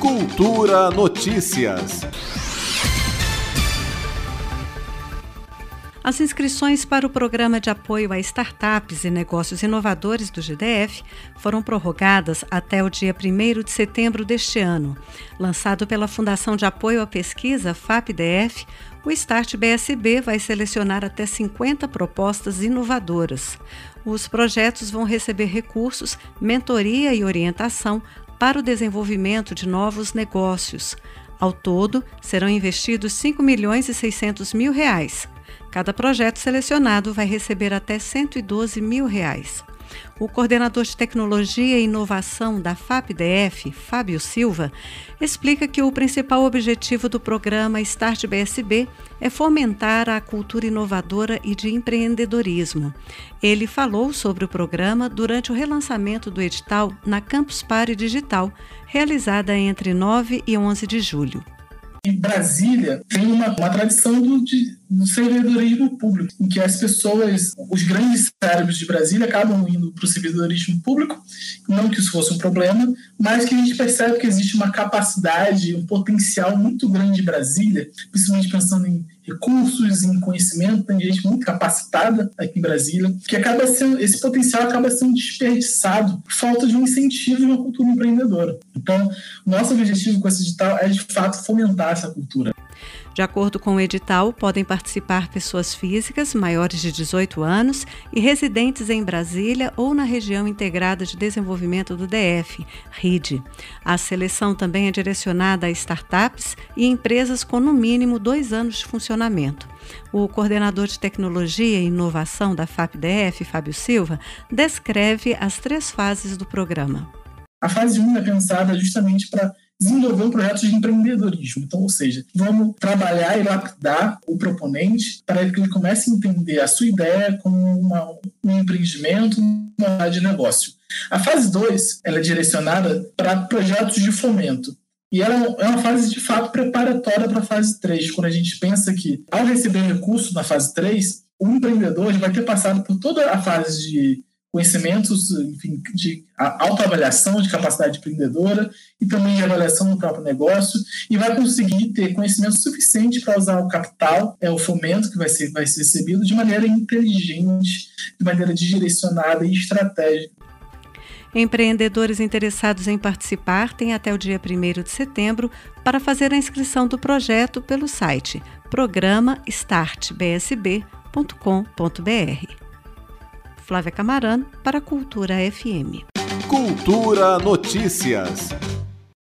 Cultura Notícias. As inscrições para o Programa de Apoio a Startups e Negócios Inovadores do GDF foram prorrogadas até o dia 1 de setembro deste ano. Lançado pela Fundação de Apoio à Pesquisa, FAPDF, o Start BSB vai selecionar até 50 propostas inovadoras. Os projetos vão receber recursos, mentoria e orientação para o desenvolvimento de novos negócios. Ao todo, serão investidos 5 milhões e 600 mil reais. Cada projeto selecionado vai receber até 112 mil reais. O coordenador de tecnologia e inovação da FAPDF, Fábio Silva, explica que o principal objetivo do programa Start BSB é fomentar a cultura inovadora e de empreendedorismo. Ele falou sobre o programa durante o relançamento do edital na Campus Party Digital, realizada entre 9 e 11 de julho. Em Brasília tem uma, uma tradição do, de, do servidores público, em que as pessoas, os grandes cérebros de Brasília acabam indo para o servidorismo público, não que isso fosse um problema, mas que a gente percebe que existe uma capacidade, um potencial muito grande de Brasília, principalmente pensando em recursos, em conhecimento, tem gente muito capacitada aqui em Brasília, que acaba sendo, esse potencial acaba sendo desperdiçado por falta de um incentivo de uma cultura empreendedora. Então, nosso objetivo com esse digital é de fato fomentar essa cultura. De acordo com o edital, podem participar pessoas físicas maiores de 18 anos e residentes em Brasília ou na região integrada de desenvolvimento do DF, RID. A seleção também é direcionada a startups e empresas com no mínimo dois anos de funcionamento. O coordenador de tecnologia e inovação da FAPDF, Fábio Silva, descreve as três fases do programa. A fase 1 um é pensada justamente para desenvolver um projeto de empreendedorismo. Então, ou seja, vamos trabalhar e lapidar o proponente para que ele comece a entender a sua ideia como uma, um empreendimento, uma área de negócio. A fase 2 ela é direcionada para projetos de fomento. E ela é uma fase de fato preparatória para a fase 3, quando a gente pensa que, ao receber recurso na fase 3, o empreendedor vai ter passado por toda a fase de conhecimentos enfim, de autoavaliação de capacidade empreendedora e também de avaliação do próprio negócio e vai conseguir ter conhecimento suficiente para usar o capital, é o fomento que vai ser, vai ser recebido de maneira inteligente, de maneira direcionada e estratégica. Empreendedores interessados em participar têm até o dia 1 de setembro para fazer a inscrição do projeto pelo site programa startbsb.com.br. Flávia Camarano para Cultura FM. Cultura Notícias.